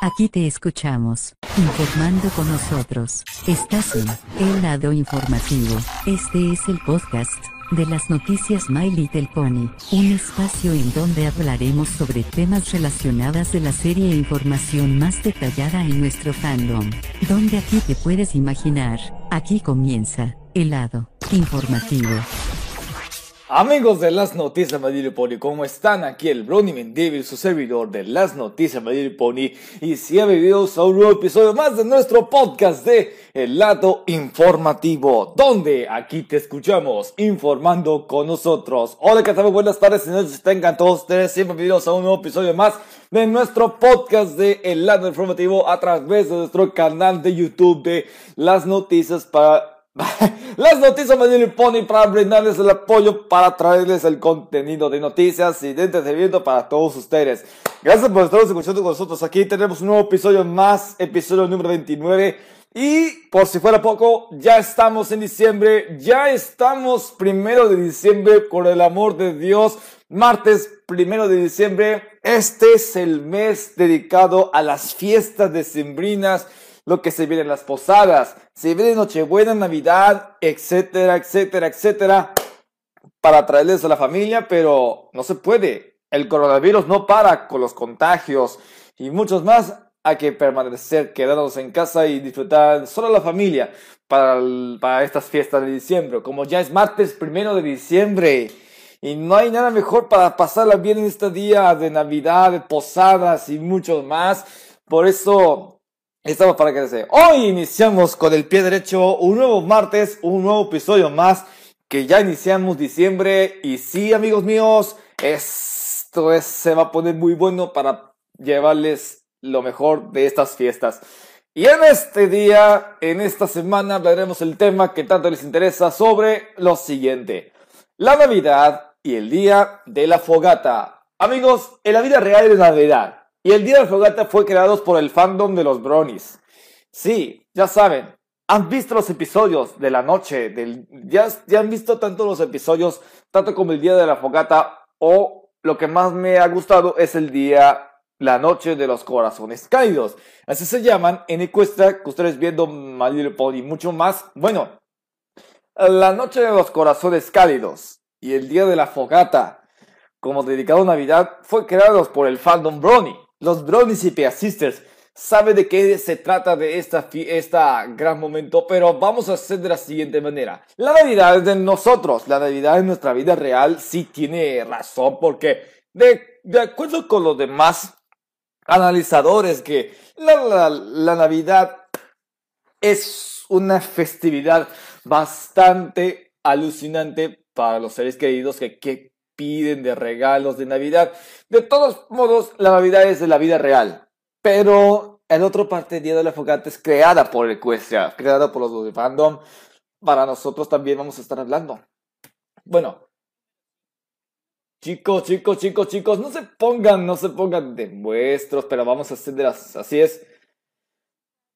Aquí te escuchamos, informando con nosotros. Estás en El Lado Informativo. Este es el podcast de las noticias My Little Pony, un espacio en donde hablaremos sobre temas relacionados de la serie e información más detallada en nuestro fandom. Donde aquí te puedes imaginar, aquí comienza, el lado informativo. Amigos de las noticias My Pony, ¿cómo están? Aquí el Brownie Mendevil, su servidor de las noticias My Pony, y si ha vivido a un nuevo episodio más de nuestro podcast de El Lado Informativo, donde aquí te escuchamos informando con nosotros. Hola, ¿qué tal? Buenas tardes, señores, tengan todos ustedes siempre bienvenidos a un nuevo episodio más de nuestro podcast de El Lado Informativo a través de nuestro canal de YouTube de las noticias para las noticias Manuel Pony para brindarles el apoyo para traerles el contenido de noticias y de entretenimiento para todos ustedes. Gracias por estar escuchando con nosotros. Aquí tenemos un nuevo episodio más, episodio número 29. Y por si fuera poco, ya estamos en diciembre, ya estamos primero de diciembre, por el amor de Dios, martes primero de diciembre. Este es el mes dedicado a las fiestas decembrinas lo que se viene en las posadas, se viene Nochebuena, Navidad, etcétera, etcétera, etcétera, para traerles a la familia, pero no se puede. El coronavirus no para con los contagios y muchos más. Hay que permanecer, quedarnos en casa y disfrutar solo la familia para, para estas fiestas de diciembre. Como ya es martes primero de diciembre y no hay nada mejor para pasarla bien en este día de Navidad, de posadas y mucho más. Por eso Estamos para que Hoy iniciamos con el pie derecho un nuevo martes, un nuevo episodio más que ya iniciamos diciembre y sí amigos míos, esto es, se va a poner muy bueno para llevarles lo mejor de estas fiestas. Y en este día, en esta semana, hablaremos el tema que tanto les interesa sobre lo siguiente. La Navidad y el día de la fogata. Amigos, en la vida real de Navidad y el Día de Fogata fue creado por el fandom de los Bronies. Sí, ya saben, han visto los episodios de la noche, del, ya, ya han visto tanto los episodios, tanto como el Día de la Fogata, o lo que más me ha gustado es el día, la noche de los corazones cálidos. Así se llaman en encuesta que ustedes viendo My Little Pony mucho más. Bueno, la noche de los corazones cálidos y el día de la fogata, como dedicado a Navidad, fue creado por el fandom Brony. Los Brownies y Pea Sisters saben de qué se trata de esta, esta gran momento, pero vamos a hacer de la siguiente manera. La Navidad es de nosotros, la Navidad de nuestra vida real sí tiene razón, porque de, de acuerdo con los demás analizadores que la, la, Navidad es una festividad bastante alucinante para los seres queridos que, que piden de regalos de Navidad. De todos modos, la Navidad es de la vida real. Pero en otra parte, Día de la Fogata es creada por Equestria, creada por los de fandom. Para nosotros también vamos a estar hablando. Bueno. Chicos, chicos, chicos, chicos, no se pongan, no se pongan de vuestros, pero vamos a hacer de las... Así es.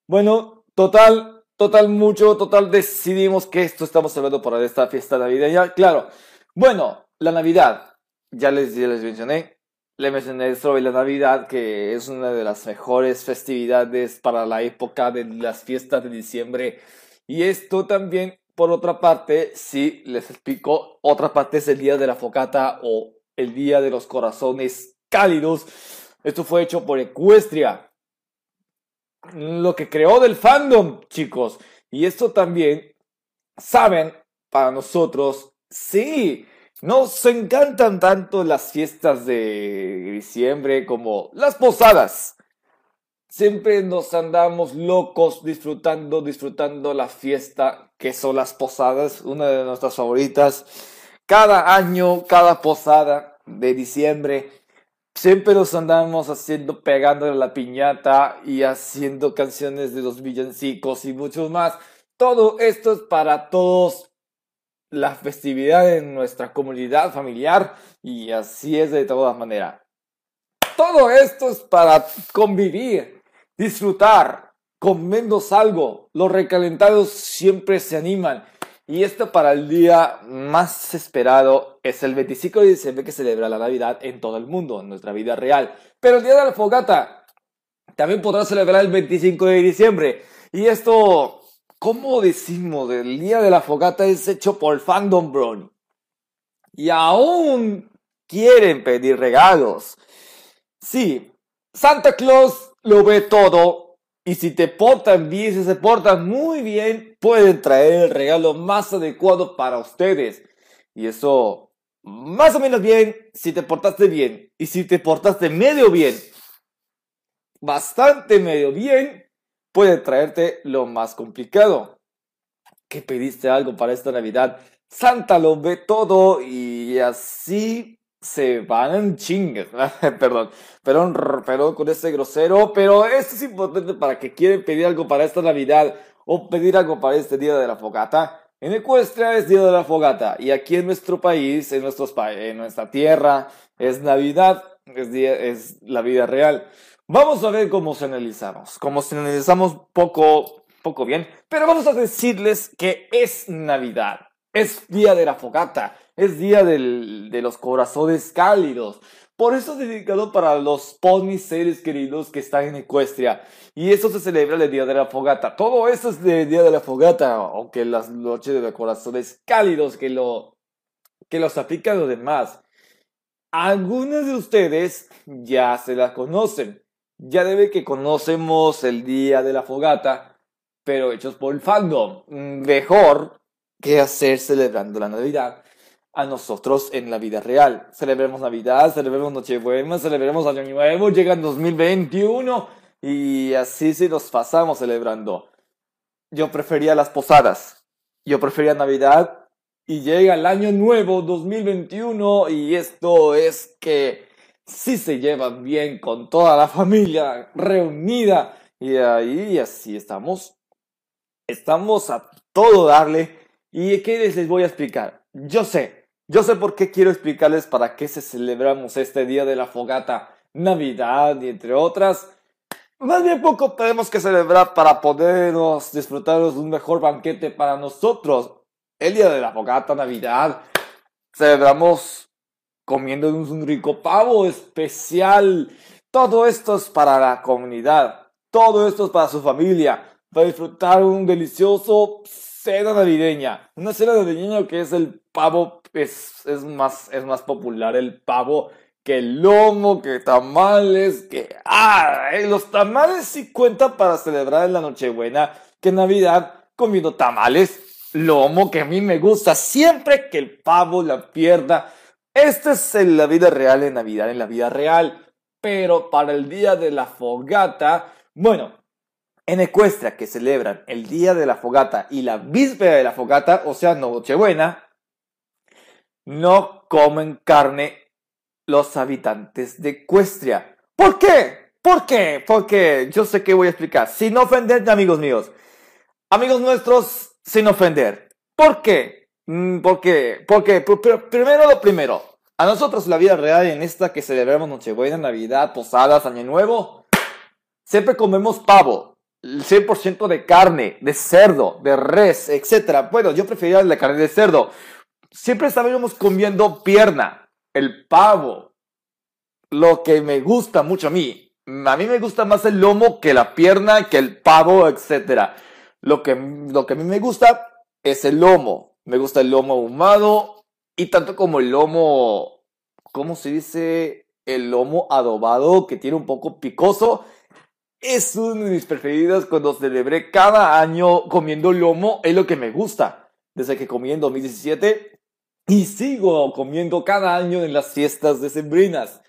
Bueno, total, total mucho, total decidimos que esto estamos hablando para esta fiesta navideña. Claro. Bueno, la Navidad, ya les, ya les mencioné, le mencioné sobre la Navidad, que es una de las mejores festividades para la época de las fiestas de diciembre. Y esto también, por otra parte, si les explico, otra parte es el Día de la Focata o el Día de los Corazones Cálidos. Esto fue hecho por Ecuestria, lo que creó del fandom, chicos. Y esto también, saben, para nosotros, sí, nos encantan tanto las fiestas de diciembre como las posadas. Siempre nos andamos locos disfrutando, disfrutando la fiesta que son las posadas, una de nuestras favoritas. Cada año, cada posada de diciembre, siempre nos andamos haciendo, pegándole la piñata y haciendo canciones de los villancicos y muchos más. Todo esto es para todos la festividad en nuestra comunidad familiar y así es de todas maneras. Todo esto es para convivir, disfrutar, comernos algo. Los recalentados siempre se animan. Y esto para el día más esperado es el 25 de diciembre que celebra la Navidad en todo el mundo, en nuestra vida real. Pero el día de la fogata, También podrás celebrar el 25 de diciembre. Y esto, ¿cómo decimos? El día de la fogata es hecho por fandom Brony. Y aún quieren pedir regalos. Sí, Santa Claus lo ve todo. Y si te portan bien, si se portan muy bien, pueden traer el regalo más adecuado para ustedes. Y eso, más o menos bien, si te portaste bien. Y si te portaste medio bien, bastante medio bien, puede traerte lo más complicado. Que pediste algo para esta Navidad. Santa lo ve todo y así se van en chingas. perdón, perdón, perdón con ese grosero, pero esto es importante para que quieren pedir algo para esta Navidad o pedir algo para este día de la fogata. En Ecuestria es Día de la Fogata y aquí en nuestro país, en, nuestros en nuestra tierra, es Navidad, es, día, es la vida real. Vamos a ver cómo se analizamos, cómo se analizamos poco, poco bien, pero vamos a decirles que es Navidad, es día de la fogata, es día del, de los corazones cálidos. Por eso es dedicado para los ponis seres queridos que están en Ecuestria. Y eso se celebra el día de la fogata. Todo eso es del día de la fogata, aunque las noches de los corazones cálidos que lo que los aplican los demás. Algunos de ustedes ya se la conocen. Ya debe que conocemos el día de la fogata, pero hechos por el fandom. Mejor que hacer celebrando la Navidad a nosotros en la vida real. Celebremos Navidad, celebremos Nochebuena, celebremos Año Nuevo, llega el 2021 y así sí nos pasamos celebrando. Yo prefería las posadas, yo prefería Navidad y llega el Año Nuevo 2021 y esto es que sí se llevan bien con toda la familia reunida y ahí así estamos. Estamos a todo darle. ¿Y qué les voy a explicar? Yo sé, yo sé por qué quiero explicarles para qué se celebramos este día de la fogata, Navidad y entre otras. Más bien poco tenemos que celebrar para podernos disfrutar de un mejor banquete para nosotros. El día de la fogata, Navidad, celebramos comiendo un rico pavo especial. Todo esto es para la comunidad. Todo esto es para su familia. Para disfrutar un delicioso cena navideña. Una cena navideña que es el pavo, es, es, más, es más popular el pavo que el lomo, que tamales, que... ¡Ah! Los tamales sí cuentan para celebrar en la Nochebuena, que Navidad comiendo tamales, lomo, que a mí me gusta siempre que el pavo la pierda esta es la vida real en Navidad, en la vida real. Pero para el día de la fogata, bueno, en Ecuestria que celebran el día de la fogata y la víspera de la fogata, o sea, Nochebuena, no comen carne los habitantes de Ecuestria. ¿Por qué? ¿Por qué? Porque yo sé que voy a explicar. Sin ofender, amigos míos. Amigos nuestros, sin ofender. ¿Por qué? Mm, ¿Por qué? Porque primero lo primero. A nosotros la vida real en esta que celebramos Nochebuena, Navidad, Posadas, Año Nuevo, siempre comemos pavo, el 100% de carne, de cerdo, de res, etc. Bueno, yo prefería la carne de cerdo. Siempre estábamos comiendo pierna, el pavo, lo que me gusta mucho a mí. A mí me gusta más el lomo que la pierna, que el pavo, etc. Lo que, lo que a mí me gusta es el lomo, me gusta el lomo ahumado y tanto como el lomo, ¿cómo se dice? El lomo adobado que tiene un poco picoso. Es uno de mis preferidos cuando celebré cada año comiendo lomo. Es lo que me gusta. Desde que comí en 2017 y sigo comiendo cada año en las fiestas decembrinas.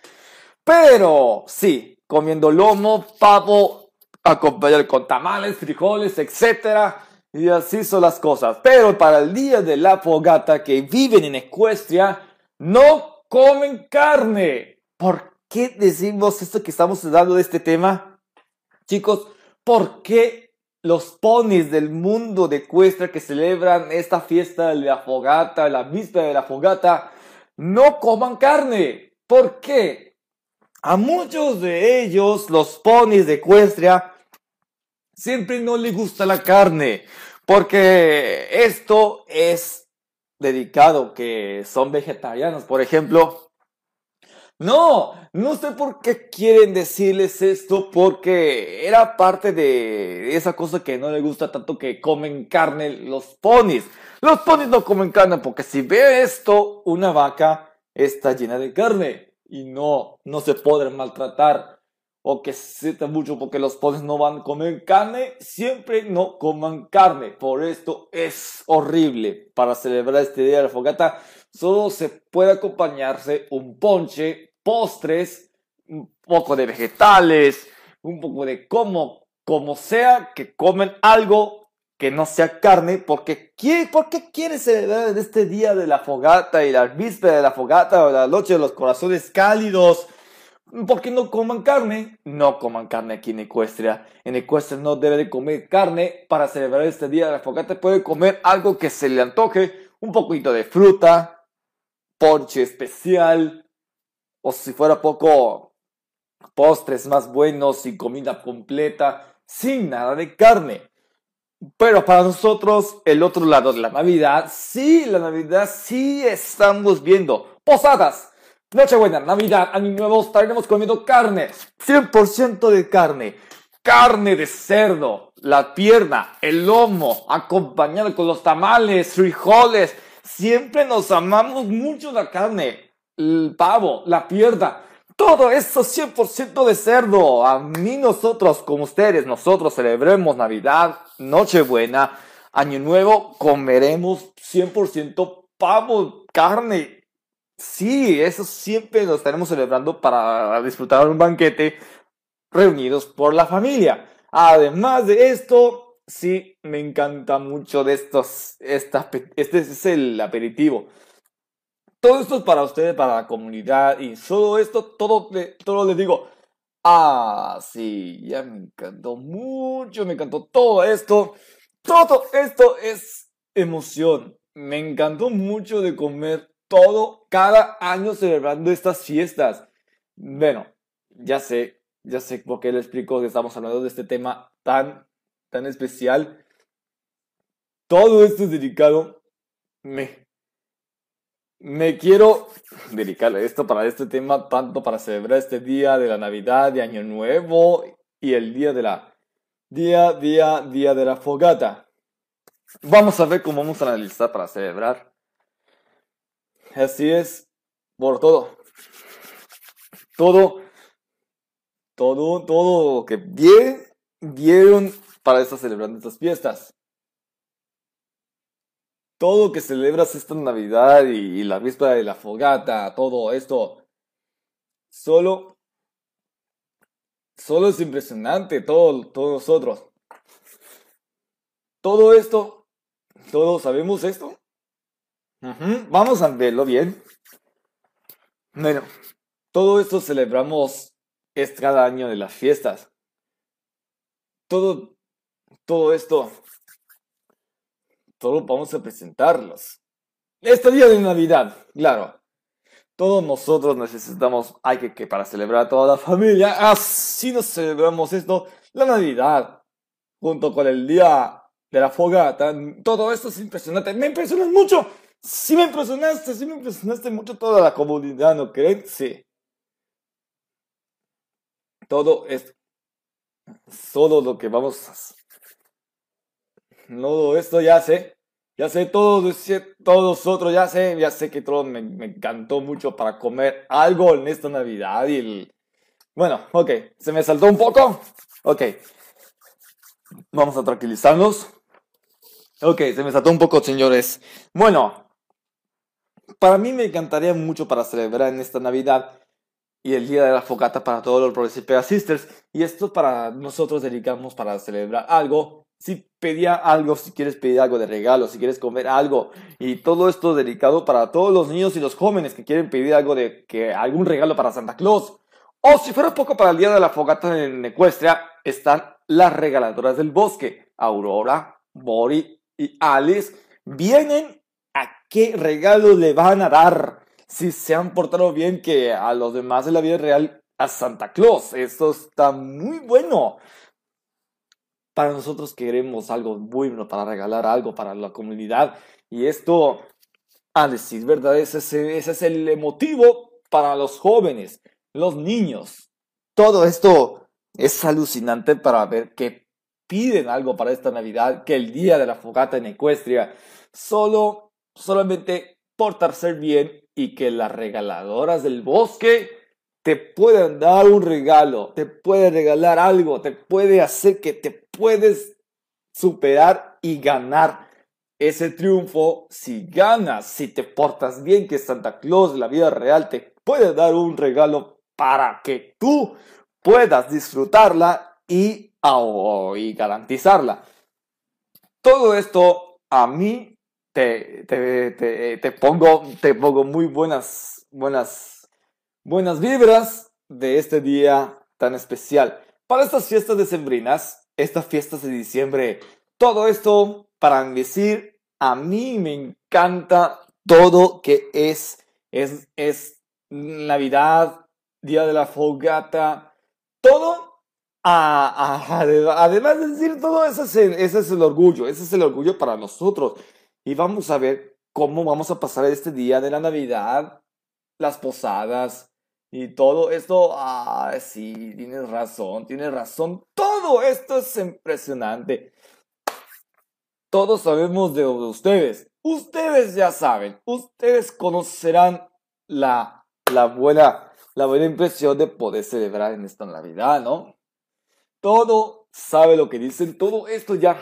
Pero sí, comiendo lomo, pavo, acompañar con tamales, frijoles, etcétera y así son las cosas. Pero para el día de la fogata que viven en Ecuestria, no comen carne. ¿Por qué decimos esto que estamos dando de este tema? Chicos, ¿por qué los ponis del mundo de Ecuestria que celebran esta fiesta de la fogata, la víspera de la fogata, no coman carne? ¿Por qué? A muchos de ellos, los ponis de Ecuestria, siempre no le gusta la carne, porque esto es dedicado que son vegetarianos. Por ejemplo, No, no sé por qué quieren decirles esto, porque era parte de esa cosa que no le gusta tanto que comen carne los ponis. Los ponis no comen carne porque si ve esto, una vaca está llena de carne y no, no se pueden maltratar o que se mucho porque los ponis no van a comer carne, siempre no coman carne. Por esto es horrible. Para celebrar este día de la fogata, solo se puede acompañarse un ponche, postres, un poco de vegetales, un poco de como, como sea que comen algo que no sea carne, porque ¿por qué quieres celebrar este día de la fogata y la víspera de la fogata o la noche de los corazones cálidos? ¿Por qué no coman carne? No coman carne aquí en Ecuestria. En Ecuestria no debe de comer carne para celebrar este día de la fogata. Puede comer algo que se le antoje, un poquito de fruta, ponche especial, o si fuera poco, postres más buenos y comida completa, sin nada de carne. Pero para nosotros, el otro lado de la Navidad, sí, la Navidad sí estamos viendo posadas Nochebuena, Navidad, Año Nuevo, estaremos comiendo carne, 100% de carne, carne de cerdo, la pierna, el lomo, acompañado con los tamales, frijoles. Siempre nos amamos mucho la carne, el pavo, la pierna. Todo eso 100% de cerdo. A mí nosotros, como ustedes, nosotros celebremos Navidad, Nochebuena, Año Nuevo, comeremos 100% pavo, carne, Sí, eso siempre lo estaremos celebrando para disfrutar un banquete reunidos por la familia. Además de esto, sí, me encanta mucho de estos, esta, este es el aperitivo. Todo esto es para ustedes, para la comunidad y todo esto, todo, todo les digo, ah, sí, ya me encantó mucho, me encantó todo esto. Todo esto es emoción. Me encantó mucho de comer todo, cada año celebrando estas fiestas. Bueno, ya sé, ya sé por qué le explico que estamos hablando de este tema tan, tan especial. Todo esto es dedicado, me, me quiero dedicarle esto para este tema, tanto para celebrar este día de la Navidad, de Año Nuevo y el día de la, día, día, día de la fogata. Vamos a ver cómo vamos a analizar para celebrar Así es, por todo. Todo, todo, todo que bien vieron para estar celebrando estas fiestas. Todo que celebras esta Navidad y, la víspera de la fogata, todo esto, solo, solo es impresionante, todo, todos nosotros. Todo esto, todos sabemos esto. Vamos a verlo bien. Bueno, todo esto celebramos es cada año de las fiestas. Todo, todo esto, todo vamos a presentarlos. Este día de Navidad, claro. Todos nosotros necesitamos, hay que, que para celebrar a toda la familia, así nos celebramos esto, la Navidad, junto con el día de la fogata. Todo esto es impresionante. Me impresiona mucho Sí me impresionaste, sí me impresionaste mucho toda la comunidad, ¿no creen? Sí. Todo es solo lo que vamos a... Todo esto ya sé, ya sé todo, todos otros, ya sé, ya sé que todo me, me, encantó mucho para comer algo en esta Navidad y. Bueno, ok, se me saltó un poco. Ok, vamos a tranquilizarnos. Ok, se me saltó un poco, señores. Bueno, para mí me encantaría mucho para celebrar en esta Navidad y el día de la fogata para todos los Progressive Sisters. Y esto para nosotros dedicamos para celebrar algo. Si pedía algo, si quieres pedir algo de regalo, si quieres comer algo. Y todo esto dedicado para todos los niños y los jóvenes que quieren pedir algo de que algún regalo para Santa Claus. O si fuera poco para el día de la fogata en Ecuestria, están las regaladoras del bosque. Aurora, Bori y Alice vienen ¿Qué regalo le van a dar si se han portado bien que a los demás de la vida real a Santa Claus? Esto está muy bueno. Para nosotros queremos algo bueno para regalar algo para la comunidad. Y esto, a decir verdad, ese, ese es el motivo para los jóvenes, los niños. Todo esto es alucinante para ver que piden algo para esta Navidad, que el día de la fogata en Ecuestria, solo, solamente portarse bien y que las regaladoras del bosque te pueden dar un regalo, te puede regalar algo, te puede hacer que te puedes superar y ganar ese triunfo si ganas, si te portas bien, que Santa Claus, la vida real, te puede dar un regalo para que tú puedas disfrutarla y, y garantizarla. Todo esto a mí te, te, te, pongo, te pongo muy buenas, buenas, buenas vibras de este día tan especial. Para estas fiestas decembrinas, estas fiestas de diciembre, todo esto para decir, a mí me encanta todo que es, es, es Navidad, Día de la Fogata, todo además de decir todo eso, ese es el orgullo, ese es el orgullo para nosotros y vamos a ver cómo vamos a pasar este día de la Navidad, las posadas y todo esto. Ah, sí, tienes razón, tienes razón. Todo esto es impresionante. Todos sabemos de ustedes. Ustedes ya saben. Ustedes conocerán la, la buena, la buena impresión de poder celebrar en esta Navidad, ¿no? Todo sabe lo que dicen. Todo esto ya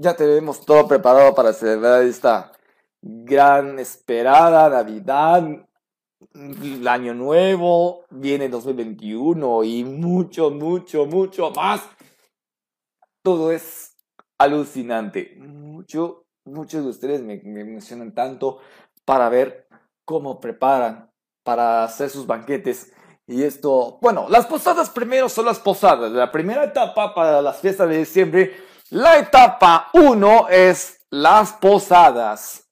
ya tenemos todo preparado para celebrar esta gran esperada Navidad, el año nuevo, viene 2021 y mucho, mucho, mucho más. Todo es alucinante. Mucho, muchos de ustedes me, me mencionan tanto para ver cómo preparan para hacer sus banquetes. Y esto, bueno, las posadas primero son las posadas. La primera etapa para las fiestas de diciembre la etapa 1 es las posadas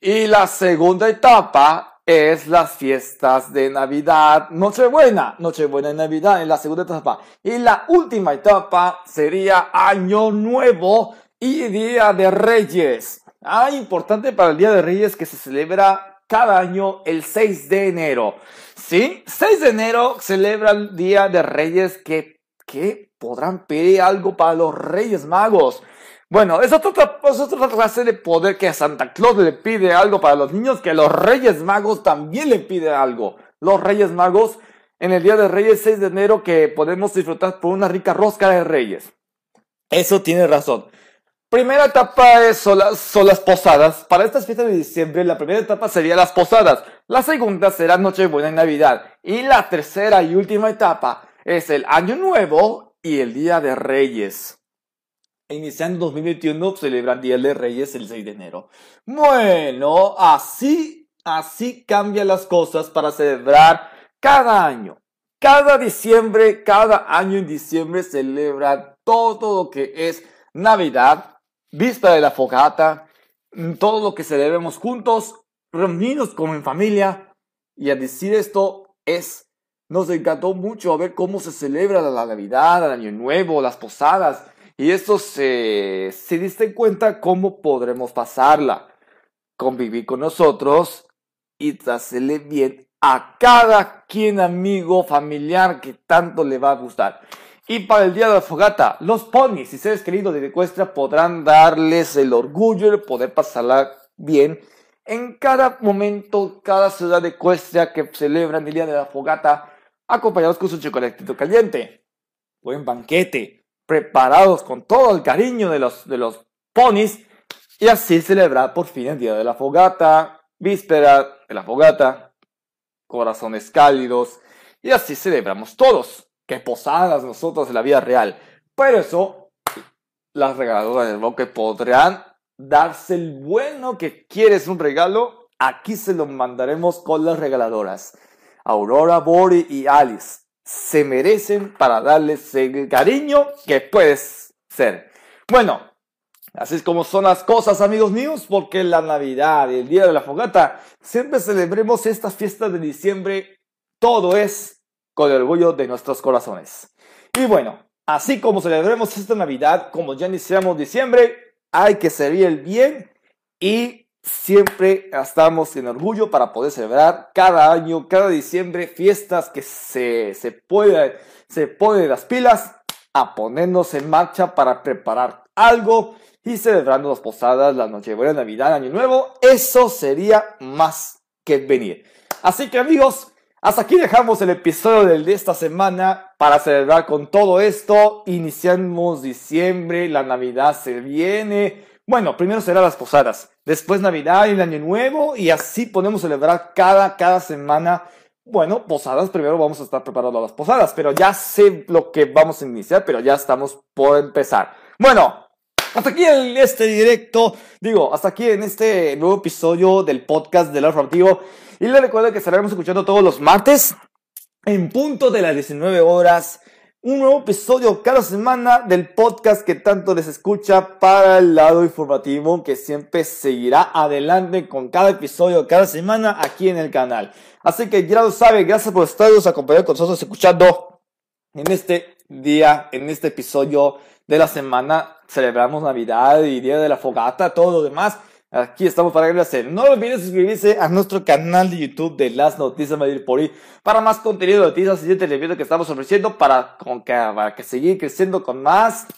y la segunda etapa es las fiestas de Navidad, Nochebuena, Nochebuena y Navidad en la segunda etapa. Y la última etapa sería Año Nuevo y Día de Reyes. Ah, importante para el Día de Reyes que se celebra cada año el 6 de enero. ¿Sí? 6 de enero celebra el Día de Reyes que que podrán pedir algo para los Reyes Magos. Bueno, es otra, clase de poder que Santa Claus le pide algo para los niños, que los Reyes Magos también le piden algo. Los Reyes Magos, en el Día de Reyes 6 de enero, que podemos disfrutar por una rica rosca de Reyes. Eso tiene razón. Primera etapa es, son, las, son las posadas. Para estas fiestas de diciembre, la primera etapa sería las posadas. La segunda será Nochebuena y Navidad. Y la tercera y última etapa es el Año Nuevo y el Día de Reyes. Iniciando 2021 celebran Día de Reyes el 6 de enero. Bueno, así, así cambian las cosas para celebrar cada año. Cada diciembre, cada año en diciembre celebra todo lo que es Navidad, víspera de la fogata, todo lo que celebremos juntos, reunidos como en familia. Y a decir esto es nos encantó mucho ver cómo se celebra la Navidad, el Año Nuevo, las posadas. Y esto se, se diste cuenta cómo podremos pasarla. Convivir con nosotros y hacerle bien a cada quien amigo, familiar que tanto le va a gustar. Y para el día de la fogata, los ponis y seres queridos de Ecuestra podrán darles el orgullo de poder pasarla bien en cada momento, cada ciudad de Ecuestria que celebran el día de la fogata acompañados con su chocolatito caliente. Buen banquete, preparados con todo el cariño de los, de los ponis y así celebrar por fin el día de la fogata, víspera de la fogata, corazones cálidos y así celebramos todos. Que posadas nosotros en la vida real. Pero eso, las regaladoras del bosque podrán darse el bueno que quieres un regalo. Aquí se lo mandaremos con las regaladoras. Aurora, Bori y Alice se merecen para darles el cariño que puedes ser. Bueno, así es como son las cosas, amigos míos, porque la Navidad y el Día de la Fogata siempre celebremos esta fiesta de diciembre. Todo es con el orgullo de nuestros corazones. Y bueno, así como celebremos esta Navidad, como ya iniciamos diciembre, hay que servir el bien y siempre estamos en orgullo para poder celebrar cada año, cada diciembre, fiestas que se, se puede, se pone las pilas a ponernos en marcha para preparar algo y celebrando las posadas, la Nochebuena, Navidad, Año Nuevo. Eso sería más que venir. Así que amigos, hasta aquí dejamos el episodio de esta semana para celebrar con todo esto. Iniciamos diciembre, la Navidad se viene. Bueno, primero será las posadas, después Navidad y el Año Nuevo y así podemos celebrar cada, cada semana. Bueno, posadas, primero vamos a estar preparando las posadas, pero ya sé lo que vamos a iniciar, pero ya estamos por empezar. Bueno, hasta aquí en este directo, digo, hasta aquí en este nuevo episodio del podcast del Informativo. Y les recuerdo que estaremos escuchando todos los martes en punto de las 19 horas un nuevo episodio cada semana del podcast que tanto les escucha para el lado informativo que siempre seguirá adelante con cada episodio cada semana aquí en el canal. Así que ya lo saben, gracias por estarnos acompañando con nosotros escuchando en este día, en este episodio de la semana. Celebramos Navidad y Día de la Fogata, todo lo demás. Aquí estamos para agradecer. No olviden suscribirse a nuestro canal de YouTube de Las Noticias Madrid para más contenido de noticias y de que estamos ofreciendo para, con que, para que seguir creciendo con más,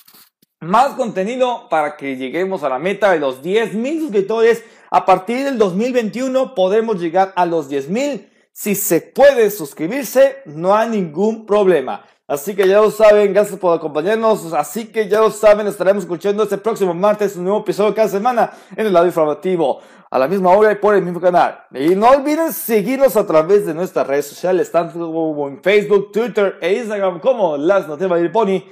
más contenido para que lleguemos a la meta de los 10.000 suscriptores. A partir del 2021 podemos llegar a los 10.000. Si se puede suscribirse, no hay ningún problema. Así que ya lo saben, gracias por acompañarnos. Así que ya lo saben, estaremos escuchando este próximo martes un nuevo episodio cada semana en el lado informativo. A la misma hora y por el mismo canal. Y no olviden seguirnos a través de nuestras redes sociales, tanto como en Facebook, Twitter e Instagram como Las Noticias de Pony.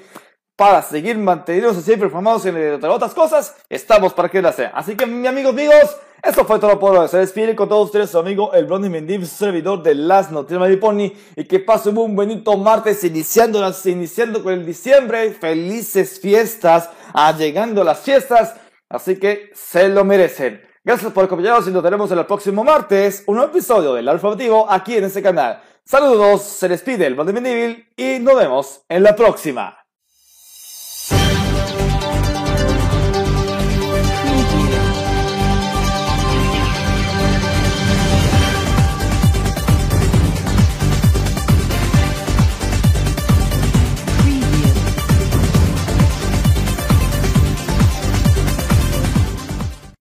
Para seguir manteniéndose siempre informados en otras cosas, estamos para que la sea. Así que, mis amigos, amigos, esto fue todo por hoy. Se despide con todos ustedes su amigo el Blondie Mendiv, servidor de Las Noticias Pony. Y que pasen un bonito martes iniciando, iniciando con el diciembre. Felices fiestas, ah, llegando las fiestas. Así que se lo merecen. Gracias por acompañarnos y nos veremos el próximo martes. Un nuevo episodio del Alfabetivo aquí en este canal. Saludos, se despide el Blondie y nos vemos en la próxima.